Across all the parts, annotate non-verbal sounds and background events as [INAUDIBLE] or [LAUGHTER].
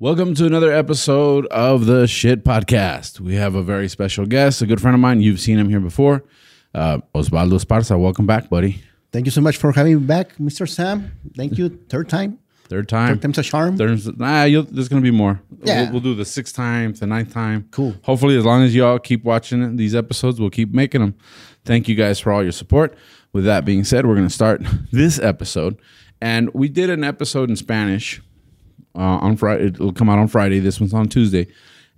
Welcome to another episode of the Shit Podcast. We have a very special guest, a good friend of mine. You've seen him here before. Uh, Osvaldo Esparza, welcome back, buddy. Thank you so much for having me back, Mr. Sam. Thank you. Third time. Third time. Third time's a charm. There's, nah, you'll, there's going to be more. Yeah. We'll, we'll do the sixth time, the ninth time. Cool. Hopefully, as long as y'all keep watching these episodes, we'll keep making them. Thank you guys for all your support. With that being said, we're going to start [LAUGHS] this episode. And we did an episode in Spanish uh, on Friday. It'll come out on Friday. This one's on Tuesday.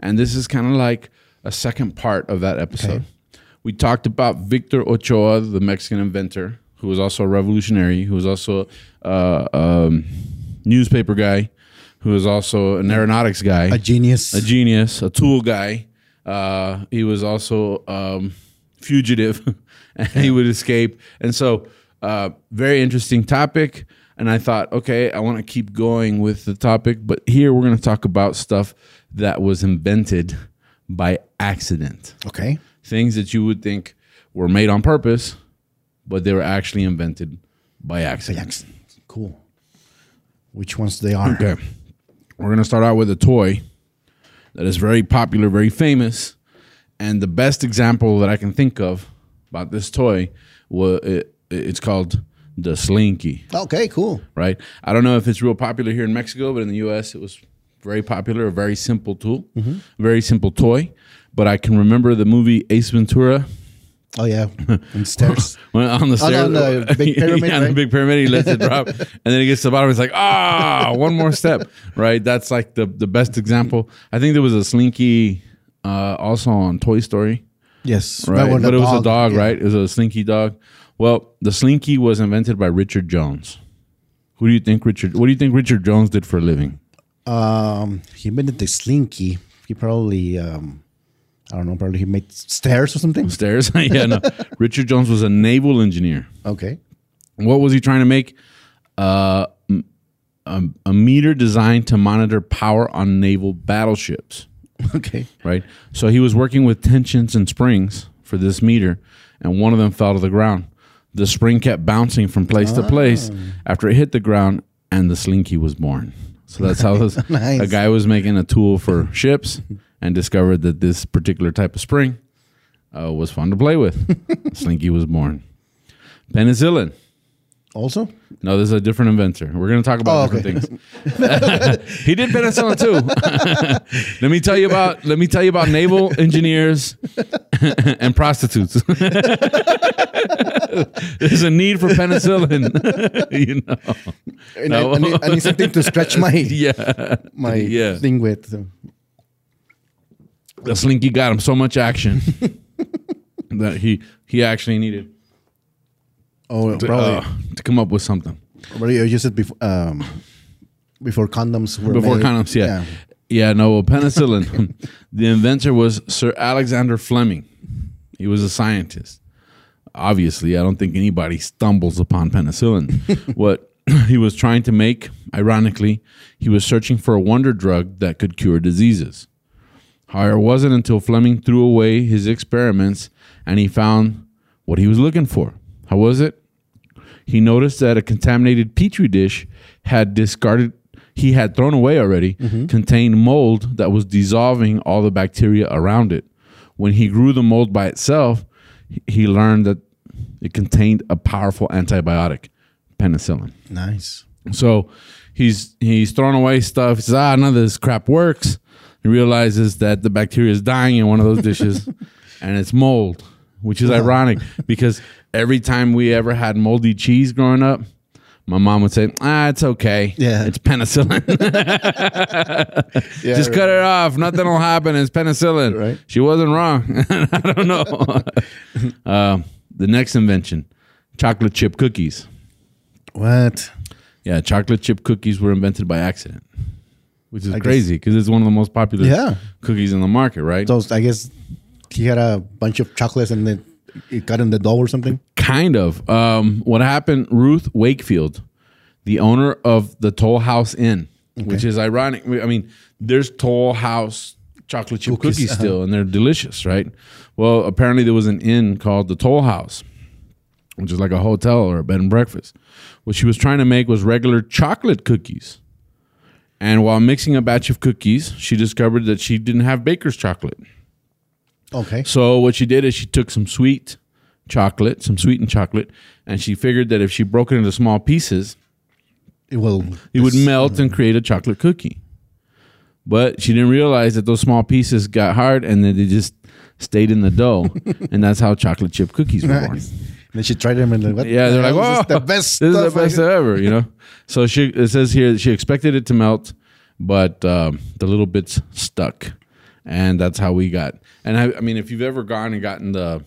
And this is kind of like a second part of that episode. We talked about Victor Ochoa, the Mexican inventor, who was also a revolutionary, who was also uh, um, newspaper guy, who was also an aeronautics guy, a genius. a genius, a tool guy. Uh, he was also um, fugitive, [LAUGHS] and he would escape. And so, uh, very interesting topic. And I thought, okay, I want to keep going with the topic, but here we're going to talk about stuff that was invented by accident okay. things that you would think were made on purpose, but they were actually invented by accident. Excellent. Cool. Which ones they are? Okay. We're going to start out with a toy that is very popular, very famous. And the best example that I can think of about this toy was it, it's called the Slinky, Okay, cool. right? I don't know if it's real popular here in Mexico, but in the US it was very popular, a very simple tool, very simple toy. But I can remember the movie Ace Ventura. Oh yeah. [LAUGHS] And stairs. [LAUGHS] On the Oh, stairs, no, [LAUGHS] the big pyramid, yeah, the big pyramid, he lets it drop, and then he gets to the bottom. He's like, ah, one more step, right? That's like the the best example. I think there was a Slinky uh, also on Toy Story, yes. right? But it was a dog, yeah. right? It was a Slinky dog. Well, the Slinky was invented by Richard Jones. Who do you think Richard? What do you think Richard Jones did for a living? Um, he invented the slinky. He probably, um, I don't know, probably he made stairs or something. Stairs? [LAUGHS] yeah, no. [LAUGHS] Richard Jones was a naval engineer. Okay. What was he trying to make? Uh, a, a meter designed to monitor power on naval battleships, Okay. right? So he was working with tensions and springs for this meter, and one of them fell to the ground. The spring kept bouncing from place to place after it hit the ground, and the slinky was born. So that's how this, [LAUGHS] Nice. a guy was making a tool for ships and discovered that this particular type of spring uh, was fun to play with. [LAUGHS] slinky was born. Penicillin. Also. No, this is a different inventor. We're going to talk about Oh, different things. [LAUGHS] he did penicillin too. [LAUGHS] let me tell you about. Let me tell you about naval engineers [LAUGHS] and prostitutes. There's a need for penicillin. you know. And No. I, I, need, I need something to stretch my Yeah. my Yeah. thing with. so. The slinky got him so much action that he he actually needed Oh, to, probably. uh, to come up with something. probably you said before. Um, before condoms were Before made. condoms, yeah. yeah. no, well, penicillin. [LAUGHS] the inventor was Sir Alexander Fleming. He was a scientist. Obviously, I don't think anybody stumbles upon penicillin. [LAUGHS] what [CLEARS THROAT] he was trying to make, ironically, he was searching for a wonder drug that could cure diseases. However, it wasn't until Fleming threw away his experiments and he found what he was looking for. How was it? he noticed that a contaminated petri dish had discarded he had thrown away already contained mold that was dissolving all the bacteria around it when he grew the mold by itself he- learned that it contained a powerful antibiotic penicillin Nice. so he's he's throwing away stuff. He says, "Ah, none of this crap works." He realizes that the bacteria is dying in one of those dishes, [LAUGHS] and it's mold, which is ironic [LAUGHS] because every time we ever had moldy cheese growing up, my mom would say, "Ah, it's okay. Yeah. it's penicillin. [LAUGHS] [LAUGHS] Yeah, Just cut it off. Nothing will happen. It's penicillin." Right. She wasn't wrong. I don't know. uh, the next invention: chocolate chip cookies. What? Yeah, chocolate chip cookies were invented by accident, which is I crazy because it's one of the most popular Yeah. cookies in the market, right? So I guess he had a bunch of chocolates and then it got in the dough or something. Kind of. Um, what happened? Ruth Wakefield, the owner of the Toll House Inn, which is ironic. I mean, there's Toll House chocolate chip Cookies, cookies, uh-huh. still, and they're delicious, right? Well, apparently there was an inn called the Toll House, which is like a hotel or a bed and breakfast. What she was trying to make was regular chocolate cookies. And while mixing a batch of cookies, she discovered that she didn't have baker's chocolate. Okay. So what she did is she took some sweet chocolate, some sweetened chocolate, and she figured that if she broke it into small pieces, It will. it would melt and create a chocolate cookie. But she didn't realize that those small pieces got hard and then they just stayed in the dough, [LAUGHS] and that's how chocolate chip cookies were born. Nice. And then she tried them and like, what Yeah, the they're like? "Whoa, this is the best. This is the stuff best ever," you know. [LAUGHS] So she it says here that she expected it to melt, but um, the little bits stuck, and that's how we got. And I, I mean, if you've ever gone and gotten the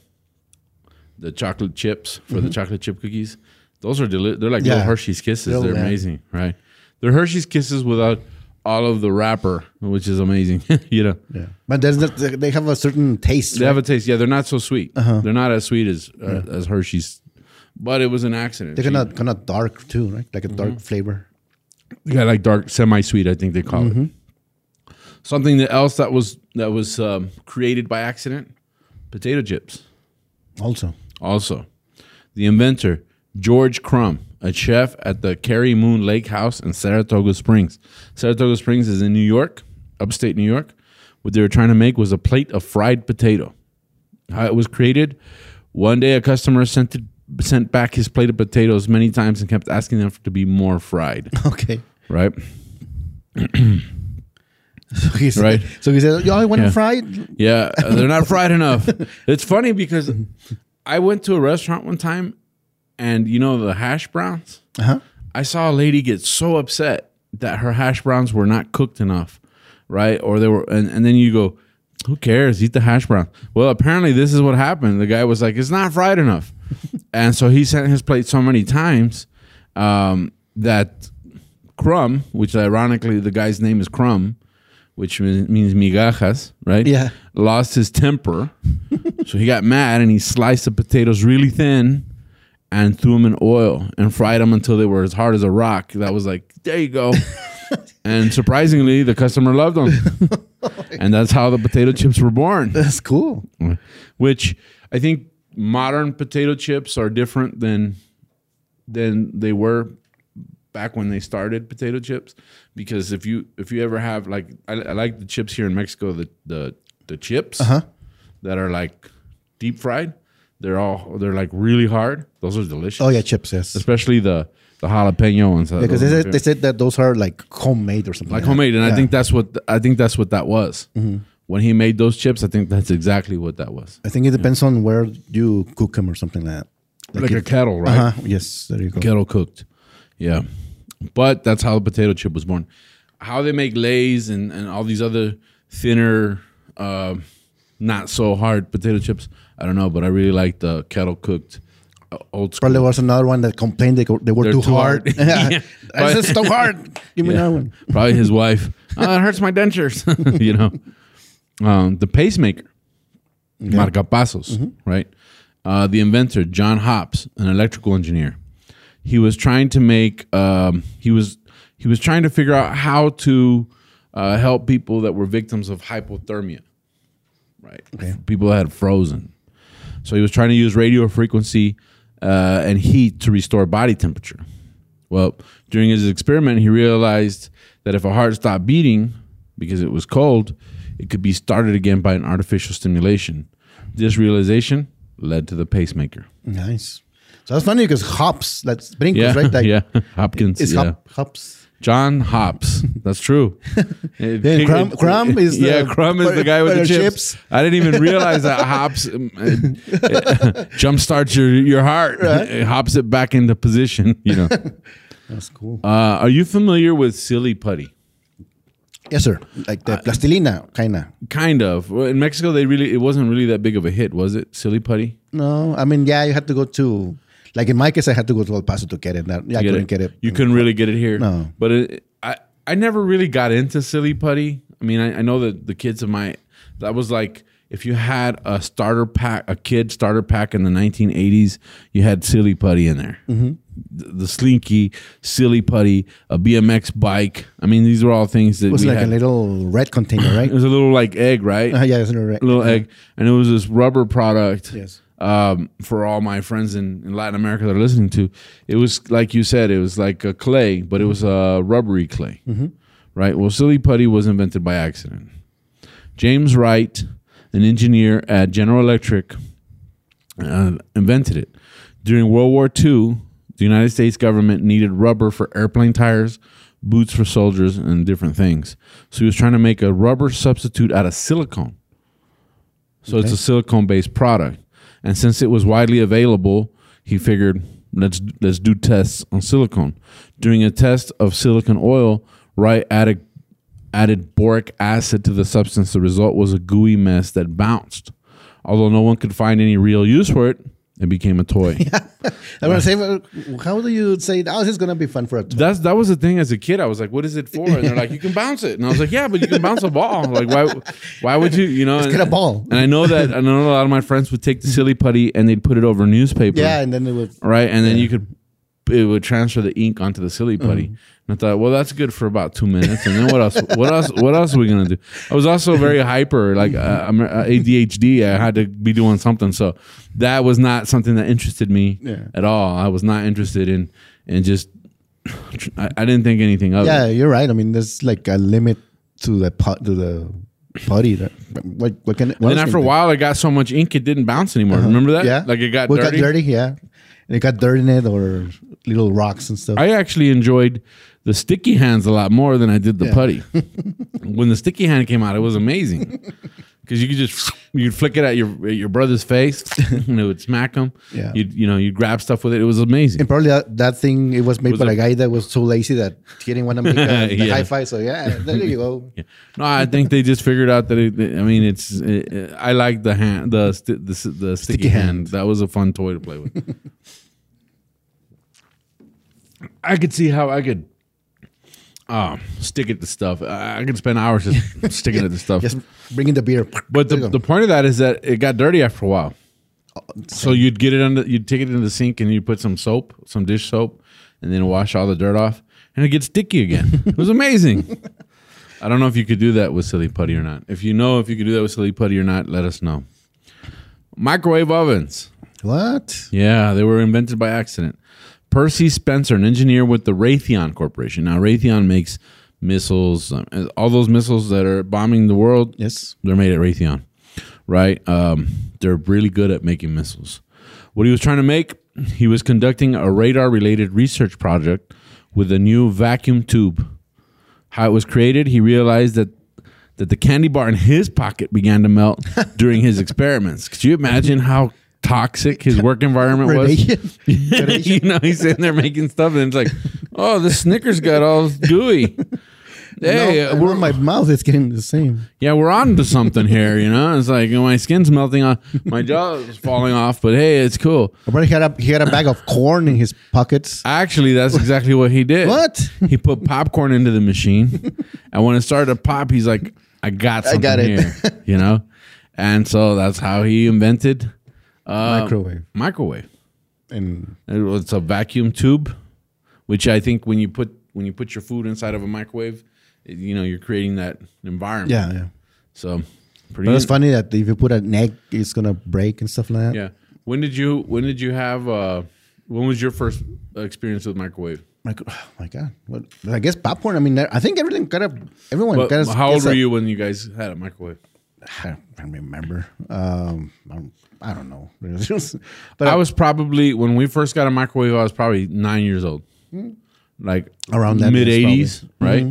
the chocolate chips for the chocolate chip cookies, those are deli- they're like Mm-hmm. Yeah. little Hershey's Kisses. They're yeah. amazing, right? They're Hershey's Kisses without all of the wrapper, which is amazing. [LAUGHS] you know, Yeah. But they have a certain taste. they right? have a taste. Yeah, they're not so sweet. Uh-huh. They're not as sweet as uh, as Hershey's, but it was an accident. They're kind of kind of dark too, right? Like a dark flavor. Yeah, like dark semi-sweet, I think they call it. Something that else that was that was um, created by accident: potato chips. Also, Also, the inventor George Crumb, a chef at the Cary Moon Lake House in Saratoga Springs. Saratoga Springs is in New York, upstate New York. What they were trying to make was a plate of fried potato. How it was created: one day, a customer sent it, sent back his plate of potatoes many times and kept asking them to be more fried. [LAUGHS] okay. Right. [CLEARS THROAT] [LAUGHS] So he said, Right. So he said, "Yo, I want Yeah. them fried." Yeah, uh, they're not fried enough. [LAUGHS] It's funny because I went to a restaurant one time and you know the hash browns? Uh huh. I saw a lady get so upset that her hash browns were not cooked enough, right? Or they were and, and then you go, Who cares? Eat the hash brown. Well, apparently this is what happened. The guy was like, It's not fried enough. [LAUGHS] and so he sent his plate so many times um, that Crumb, which ironically the guy's name is Crumb, which means migajas, right? Yeah. Lost his temper. [LAUGHS] so he got mad and he sliced the potatoes really thin and threw them in oil and fried them until they were as hard as a rock. That was like, there you go. [LAUGHS] and surprisingly, the customer loved them. [LAUGHS] and that's how the potato chips were born, That's cool. which I think modern potato chips are different than than they were back when they started potato chips because if you if you ever have like I, I like the chips here in Mexico the the the chips Uh-huh. that are like deep fried they're all they're like really hard those are delicious Oh yeah, chips. Yes. especially the the jalapeno ones. Because Those they said, they said that those are like homemade or something. like that. homemade, and I Yeah. Mm-hmm. think that's what I think that's what that was. When he made those chips, I think that's exactly what that was. I think it depends on where you cook them or something like that. Like, a if- kettle, right? Uh-huh. Yes, there you go. Kettle cooked. Yeah, but that's how the potato chip was born. How they make Lay's and and all these other thinner, uh, not so hard potato chips, I don't know, but I really like the kettle cooked, uh, old school. Probably was another one that complained they, they were too, too hard. hard. [LAUGHS] yeah. Yeah. This is too hard. Give me [LAUGHS] Yeah. that one. Probably his wife. Oh, it hurts my dentures. [LAUGHS] you know, um, the pacemaker, marcapasos, right? Uh, the inventor, John Hopps, an electrical engineer. He was trying to make. Um, he was he was trying to figure out how to uh, help people that were victims of hypothermia, right? People that had frozen. So he was trying to use radio frequency uh, and heat to restore body temperature. Well, during his experiment, he realized that if a heart stopped beating because it was cold, it could be started again by an artificial stimulation. This realization led to the pacemaker. Nice. So that's funny because hops, that's brincos, Yeah, right? Like, yeah, [LAUGHS] Hopkins. It's yeah. hop, hops. John Hopps. That's true. [LAUGHS] Yeah, Crumb- Crumb is the- yeah, Crumb is the guy with the chips. chips. I didn't even realize that Hopps um, [LAUGHS] uh, jumpstarts your your heart. It hops it back into position. You know. That's cool. Uh, are you familiar with silly putty? yes, sir. Like uh, the plastilina, kind of. Kind of. Well, in Mexico, they really it wasn't really that big of a hit, was it? Silly putty. No, I mean, yeah, you had to go to, like in my case, I had to go to El Paso to get it. That, yeah, I couldn't get it. You couldn't really get it here. No. But it, I I never really got into silly putty. I mean, I, I know that the kids of my that was like if you had a starter pack, a kid starter pack in the 1980s, you had silly putty in there. Mm-hmm. The, the slinky, silly putty, a BMX bike. I mean, these were all things that It was like had. a little red container, [CLEARS THROAT] right? it was a little like egg, right? Uh, yeah, it's a little red. a little egg, and it was this rubber product. Yes. Um, for all my friends in, in Latin America that are listening to, it was like you said, it was like a clay, but it was a rubbery clay, right? Well, silly putty was invented by accident. James Wright, an engineer at General Electric, uh, invented it. During World War II, the United States government needed rubber for airplane tires, boots for soldiers, and different things. So he was trying to make a rubber substitute out of silicone. So it's a silicone based product. And since it was widely available, he figured let's let's do tests on silicone. During a test of silicon oil, Wright added added boric acid to the substance. The result was a gooey mess that bounced. Although no one could find any real use for it, it became a toy. [LAUGHS] I want to say, how do you say, oh, this is going to be fun for a toy? That's that was the thing as a kid. I was like, "What is it for?" And they're like, "You can bounce it." And I was like, "Yeah, but you can bounce a ball. Like, why? Why would you? You know?" Get a ball. And I know that I know a lot of my friends would take the silly putty and they'd put it over newspaper. Yeah, and then it was, right? And then you could it would transfer the ink onto the silly putty. Mm-hmm. And I thought, well, that's good for about two minutes. And then what else? What else? What else are we gonna do? I was also very hyper, like uh, I'm ADHD. I had to be doing something, so that was not something that interested me Yeah. at all. I was not interested in and just. I, I didn't think anything of yeah, it. Yeah, you're right. I mean, there's like a limit to the pot, to the putty. That, what, what can, what And then after a it do? while, it got so much ink it didn't bounce anymore. Remember that? Yeah. like it got Well, dirty. got dirty, yeah. And it got dirt in it or little rocks and stuff. I actually enjoyed the sticky hands a lot more than I did the Yeah. putty. [LAUGHS] when the sticky hand came out, it was amazing because you could just you'd flick it at your at your brother's face [LAUGHS] and it would smack him. Yeah. you'd you know you grab stuff with it. It was amazing. and probably that, that thing, it was made Was by a- a guy that was so lazy that he didn't want to make [LAUGHS] a, the Yeah. high five. So, yeah, there you go. [LAUGHS] Yeah. No, I think they just figured out that. It, I mean, it's. It, I like the hand, the sti- the, the sticky, Sticky hand. hand. That was a fun toy to play with. I could see how I could. Um, stick it to stuff. I can spend hours just [LAUGHS] sticking it to stuff. Just bring in the beer. But the, the point of that is that it got dirty after a while. So you'd get it under, you'd take it into the sink and you put some soap, some dish soap, and then wash all the dirt off, and it gets sticky again. it was amazing. [LAUGHS] I don't know if you could do that with silly putty or not. If you know if you could do that with silly putty or not, let us know. Microwave ovens. What? Yeah, they were invented by accident. Percy Spencer, an engineer with the Raytheon Corporation. Now, Raytheon makes missiles, um, all those missiles that are bombing the world. Yes. They're made at Raytheon, right? Um, they're really good at making missiles. What he was trying to make, he was conducting a radar related research project with a new vacuum tube. How it was created, he realized that that the candy bar in his pocket began to melt [LAUGHS] during his experiments. Could you imagine how toxic his work environment was? [LAUGHS] You know, he's sitting there making stuff, and it's like, oh, the Snickers got all gooey. [LAUGHS] Hey, no, we're my mouth is getting the same. yeah, we're on to something here, you know? It's like my skin's melting off, my jaw is falling off, but hey, it's cool. But he had a he had a bag of corn in his pockets. Actually, that's [LAUGHS] exactly what he did. What? He put popcorn into the machine, and when it started to pop, he's like, I got I got it. here, you know? And so that's how he invented uh, Microwave. Microwave. And It's a vacuum tube, which I think when you put when you put your food inside of a microwave, you know, you're creating that environment. yeah, yeah. So pretty But it's funny that if you put an egg, it's gonna break and stuff like that. Yeah. When did you when did you have uh when was your first experience with microwave? [SIGHS] Oh my god. What? I guess popcorn. I mean, I think everything got a everyone But how old were you when you guys had a microwave? I don't remember. Um, I don't, know. [LAUGHS] but I was probably when we first got a microwave, I was probably nine years old. Like Around that mid '80s, right?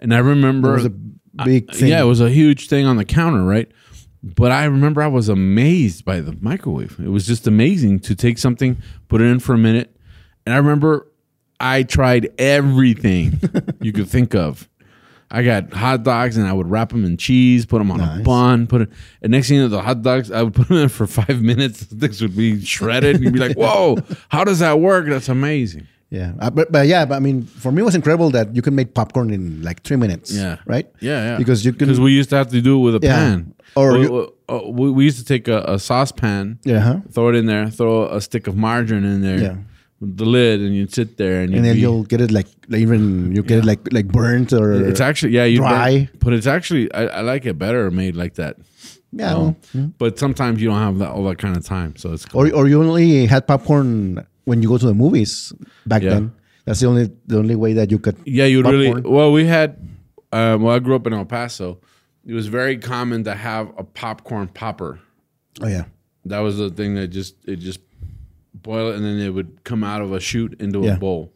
And I remember it was a big thing. Yeah, it was a huge thing on the counter, right? But I remember I was amazed by the microwave. It was just amazing to take something, put it in for a minute. And I remember I tried everything [LAUGHS] you could think of. I got hot dogs and I would wrap them in cheese, put them on a bun, put it. And next thing you know, the hot dogs, I would put them in for [LAUGHS] five minutes. [LAUGHS] Things would be shredded. And you'd be like, whoa, how does that work? That's amazing. Yeah, uh, but but yeah, but I mean, for me, it was incredible that you can make popcorn in like three minutes. Yeah. right. Yeah, yeah. Because you can because we used to have to do it with a Yeah. pan, Or or, you- uh, we, we used to take a, a saucepan, Yeah. Huh? throw it in there, throw a stick of margarine in there, Yeah. The lid, and you'd sit there and, And then be- you'll get it like, even you get it like like burnt or It's actually yeah, you dry. but it's actually I, I like it better made like that. yeah. Um, well, But sometimes you don't have that all that kind of time, so it's cool. or or you only had popcorn when you go to the movies back Yeah. then. That's the only the only way that you could. yeah, you really well. We had um, well, I grew up in El Paso. It was very common to have a popcorn popper. Oh yeah. That was the thing that just it just boil it and then it would come out of a chute into Yeah. a bowl.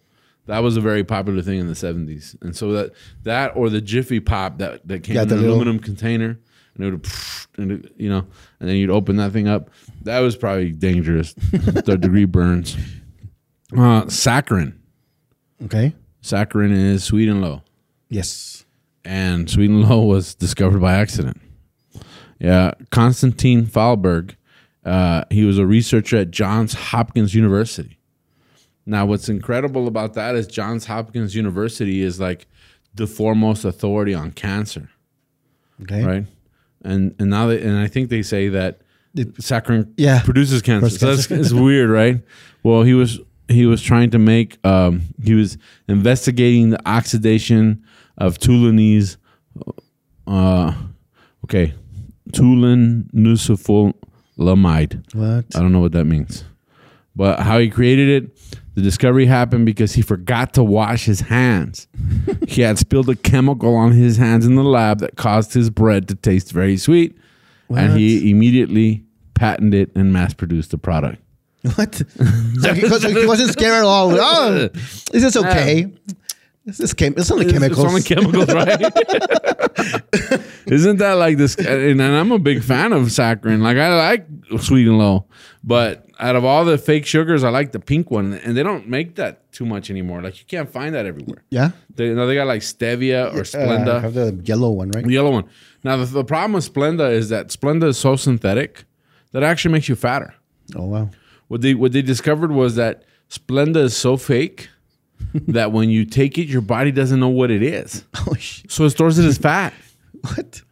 That was a very popular thing in the seventies, and so that that or the Jiffy Pop that that came Yeah, in an little- aluminum container, and it would, and it, you know, and then you'd open that thing up. That was probably dangerous. [LAUGHS] Third degree burns. Uh, saccharin. Okay. Saccharin is sweet and low Yes. and sweet and low was discovered by accident. Yeah, Konstantin Fahlberg, uh, he was a researcher at Johns Hopkins University. Now, what's incredible about that is Johns Hopkins University is like the foremost authority on cancer, Okay. right? And and now they, and I think they say that saccharin Yeah. produces cancer. So that's it's weird, right? Well, he was he was trying to make um, he was investigating the oxidation of tulanese uh okay tulin nucleophilomide. What? I don't know what that means. But how he created it, the discovery happened because he forgot to wash his hands. [LAUGHS] he had spilled a chemical on his hands in the lab that caused his bread to taste very sweet. And he immediately patented it and mass produced the product. What? so, he, so he wasn't scared at all. Oh, this [LAUGHS] is okay. This is chem- it's only chemicals. It's only chemicals, right? [LAUGHS] Isn't that like this? And, I'm a big fan of saccharin. Like I like sweet and low, but out of all the fake sugars, I like the pink one, and they don't make that too much anymore. Like you can't find that everywhere. yeah. They, you know, they got like stevia or Uh, Splenda, have the yellow one, right? the yellow one. Now the, the problem with Splenda is that Splenda is so synthetic that it actually makes you fatter. Oh wow. What they what they discovered was that Splenda is so fake that when you take it, your body doesn't know what it is, [LAUGHS] Oh so it stores it as fat. [LAUGHS] what?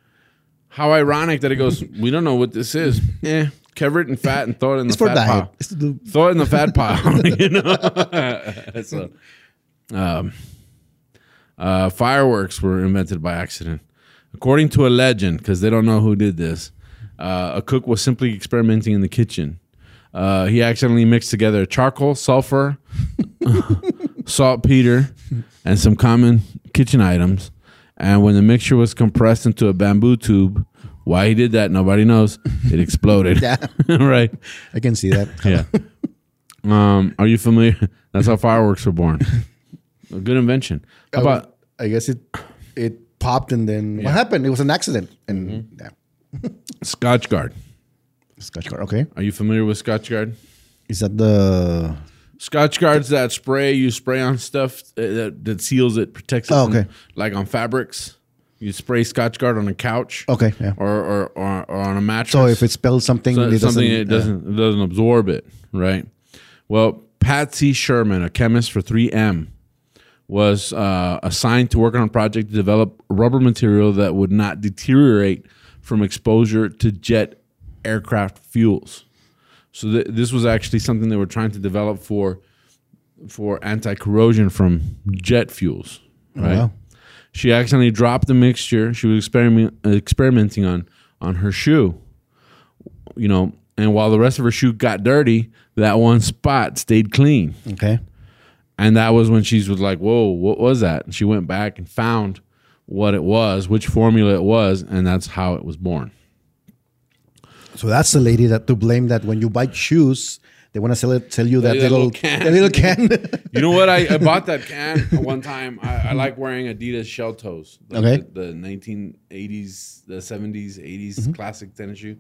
How ironic that it goes. We don't know what this is. [LAUGHS] Eh, cover it in fat and throw it in It's the fat diet. pile. It's. Throw it in the fat pile. you know. so, um, uh, fireworks were invented by accident, according to a legend, because they don't know who did this. Uh, a cook was simply experimenting in the kitchen. Uh, he accidentally mixed together charcoal, sulfur, saltpeter, and some common kitchen items. And when the mixture was compressed into a bamboo tube, why he did that, nobody knows. It [LAUGHS] exploded. Yeah, [LAUGHS] right. I can see that. Yeah. um, are you familiar? That's how fireworks were born. A good invention. How I, about I guess it it popped and then what happened? It was an accident. And Mm-hmm. yeah, Scotchgard? Scotch guard. Okay, Are you familiar with Scotchgard? is that the? Scotchgard's that spray you spray on stuff uh, that, that seals it, protects it. Oh, from- okay. like on fabrics, you spray Scotchgard on a couch. Okay, yeah. Or, or, or, or on a mattress. So if it spells something, So- it something doesn't, it doesn't it doesn't absorb it, right? Well, Patsy Sherman, a chemist for 3M, was uh, assigned to work on a project to develop rubber material that would not deteriorate from exposure to jet aircraft fuels. So th- this was actually something they were trying to develop for for anti corrosion from jet fuels, oh, right? wow. She accidentally dropped the mixture. She was experiment, experimenting on on her shoe, you know, and while the rest of her shoe got dirty, that one spot stayed clean. Okay. And that was when she was like, "Whoa, what was that?" And she went back and found what it was, which formula it was, and that's how it was born. So that's the lady that to blame that when you buy shoes, they want to sell it, sell you that that little, little can. the little can. [LAUGHS] [LAUGHS] You know what? I, I bought that can [LAUGHS] one time. I, I like wearing Adidas shell toes. The, Okay. The, the 1980s, the 70s, 80s Mm-hmm. classic tennis shoe.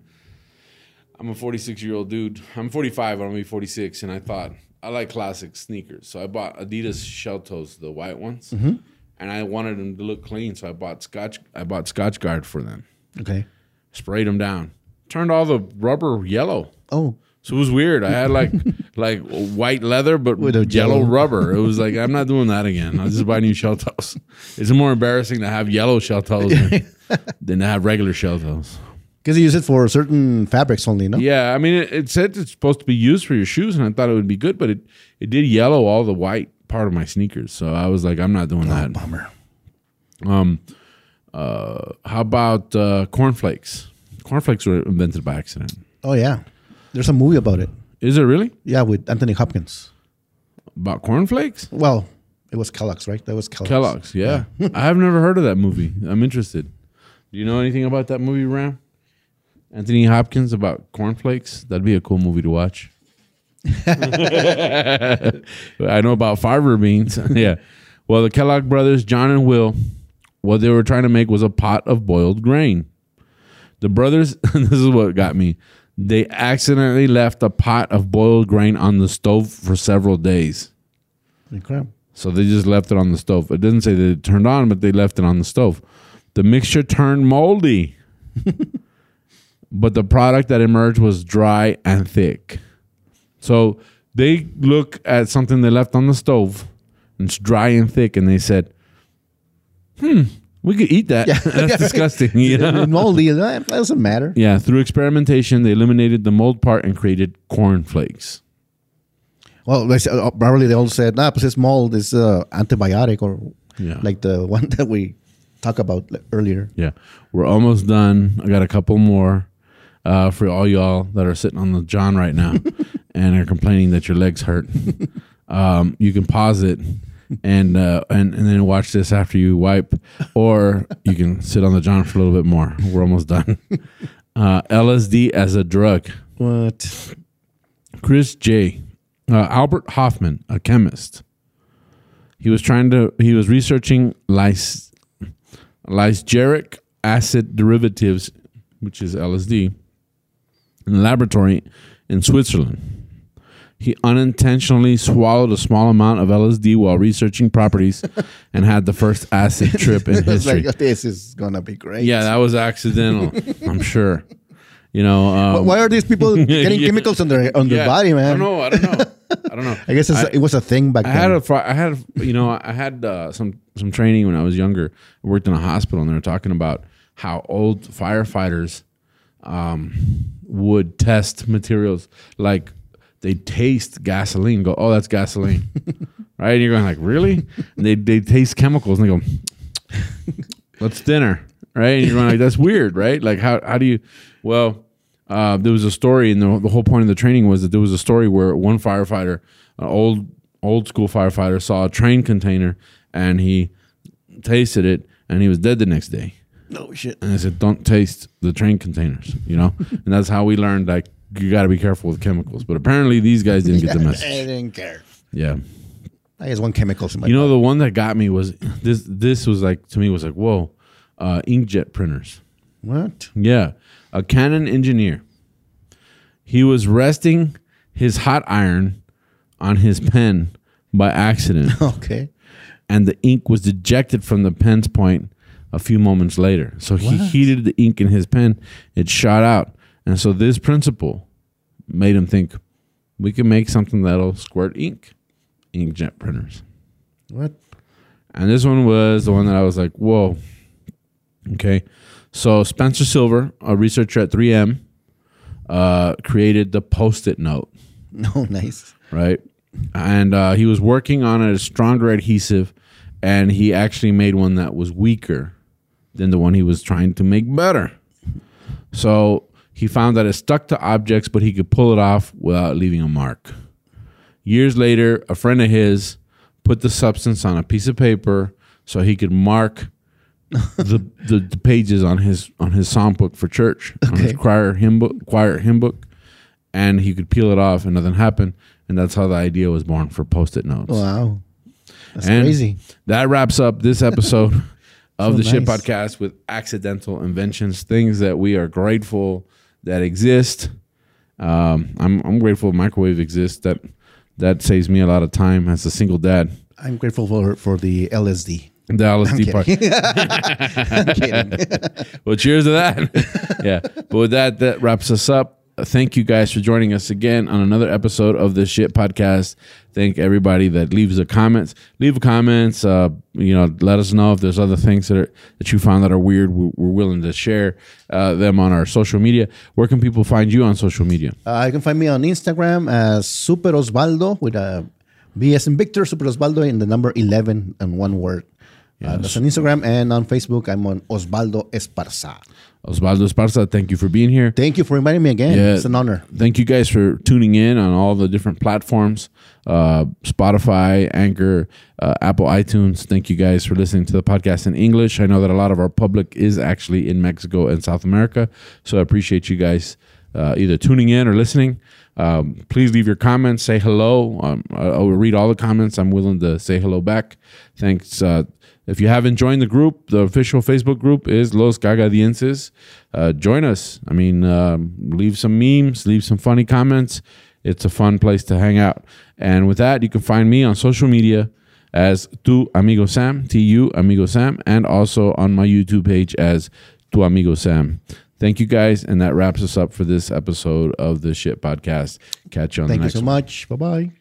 I'm a 46 year old dude. I'm 45. I'm gonna be 46, and I thought I like classic sneakers, so I bought Adidas shell toes, the white ones, Mm-hmm. and I wanted them to look clean, so I bought Scotch. I bought Scotchgard for them. okay. Sprayed them down. Turned all the rubber yellow. Oh, So it was weird. I had like [LAUGHS] like white leather, but With a yellow rubber. It was like I'm not doing that again. I'll just buy new shell toes. [LAUGHS] It's more embarrassing to have yellow shell toes than, [LAUGHS] than to have regular shell toes. Because you use it for certain fabrics only, no? Yeah, I mean, it, it said it's supposed to be used for your shoes, and I thought it would be good, but it it did yellow all the white part of my sneakers, so I was like, I'm not doing that. Bummer. Um, uh, how about uh, cornflakes? Cornflakes were invented by accident. Oh yeah, there's a movie about it. Is it really Yeah, with Anthony Hopkins. about cornflakes? Well, it was Kellogg's, right? That was Kellogg's. Kellogg's, yeah. [LAUGHS] I have never heard of that movie. I'm interested. Do you know anything about that movie, Ram? Anthony Hopkins about cornflakes? That'd be a cool movie to watch. [LAUGHS] I know about fiber beans. [LAUGHS] yeah. Well, the Kellogg brothers, John and Will, what they were trying to make was a pot of boiled grain. The brothers, [LAUGHS] this is what got me. They accidentally left a pot of boiled grain on the stove for several days. Incredible. So they just left it on the stove. It didn't say that it turned on, but they left it on the stove. The mixture turned moldy. [LAUGHS] but the product that emerged was dry and thick. So they look at something they left on the stove and it's dry and thick and they said, "Hmm, we could eat that." [LAUGHS] That's [LAUGHS] disgusting, you know? Moldy, that doesn't matter. Yeah, through experimentation, they eliminated the mold part and created cornflakes. Well, they uh, probably they all said, nah, but it's mold is uh, antibiotic or Yeah. like the [LAUGHS] one that we talked about earlier. Yeah, we're almost done. I got a couple more uh, for all y'all that are sitting on the John right now and are complaining that your legs hurt. Um, you can pause it and uh, and and then watch this after you wipe, or you can sit on the John for a little bit more. We're almost done. [LAUGHS] Uh, LSD as a drug. What? Chris J. Uh, Albert Hofmann, a chemist. He was trying to. He was researching lys, lysogeric acid derivatives, which is LSD, in a laboratory in Switzerland. He unintentionally swallowed a small amount of LSD while researching properties, [LAUGHS] and had the first acid trip in [LAUGHS] history. like, this is going to be great. yeah, that was accidental. [LAUGHS] I'm sure. You know. Um, why are these people getting Yeah. chemicals on their on their yeah, body, I man? don't know. I don't know. I don't know. I guess it's, I- it was a thing back I then. had a, had, a, you know, I had uh, some some training when I was younger. I worked in a hospital, and they were talking about how old firefighters um, would test materials like they taste gasoline, go, oh, that's gasoline, [LAUGHS] right? And you're going like, really? And they they taste chemicals, and they go, what's dinner, right? And you're going like, that's weird, right? Like, how how do you? Well, uh, there was a story, and the, the whole point of the training was that there was a story where one firefighter, an old old school firefighter, saw a train container, and he tasted it, and he was dead the next day. no shit. And I said, don't taste the train containers, you know? and that's how we learned, like, you got to be careful with chemicals. But apparently, these guys didn't get the [LAUGHS] I message. didn't care. Yeah. I guess one my You know, the one that got me was this, this was like, to me, was like, whoa, uh, inkjet printers. What? Yeah. A Canon engineer. He was resting his hot iron on his pen by accident, [LAUGHS] Okay. and the ink was ejected from the pen's point a few moments later. So he heated the ink in his pen, it shot out. And so this principle made him think we can make something that'll squirt ink, inkjet printers. What? And this one was the one that I was like, whoa. Okay. So Spencer Silver, a researcher at 3M, uh, created the post it note, No, [LAUGHS] nice. right? And uh, he was working on a stronger adhesive, and he actually made one that was weaker than the one he was trying to make better. So he found that it stuck to objects, but he could pull it off without leaving a mark. Years later, a friend of his put the substance on a piece of paper so he could mark [LAUGHS] the, the the pages on his on his psalm book for church, on his choir hymn book, choir hymn book, and he could peel it off and nothing happened. And that's how the idea was born for post-it notes. Wow. That's And crazy. That wraps up this [LAUGHS] episode of So the Shit. Podcast with accidental inventions, things that we are grateful that exist. Um, I'm I'm grateful microwave exists. That that saves me a lot of time as a single dad. I'm grateful for for the LSD. The LSD part. [LAUGHS] [LAUGHS] Well, cheers to that. [LAUGHS] yeah. But with that, that wraps us up. Thank you guys for joining us again on another episode of the Shit Podcast. Thank everybody that leaves a comments. Leave comments. Uh, you know, let us know if there's other things that are that you found that are weird. We're, we're willing to share uh, them on our social media. Where can people find you on social media? Uh, you can find me on Instagram as Super Osvaldo with a B as in Victor, Super Osvaldo in the number 11 and one word. Uh, that's on Instagram and on Facebook. I'm on Osvaldo Esparza. Osvaldo Esparza, thank you for being here. Thank you for inviting me again. Yeah. It's an honor. Thank you guys for tuning in on all the different platforms uh, Spotify, Anchor, uh, Apple iTunes. Thank you guys for listening to the podcast in English. I know that a lot of our public is actually in Mexico and South America. So I appreciate you guys uh, either tuning in or listening. Um, please leave your comments, say hello. Um, I, I will read all the comments. I'm willing to say hello back. Thanks. If you haven't joined the group, the official Facebook group is Los Cagadienses. Uh, join us. I mean, um, leave some memes, leave some funny comments. It's a fun place to hang out. And with that, you can find me on social media as Tu Amigo Sam, T U Amigo Sam, and also on my YouTube page as Tu Amigo Sam. Thank you guys, and that wraps us up for this episode of the Shit Podcast. Catch you on Thank the you so one. much. Bye bye.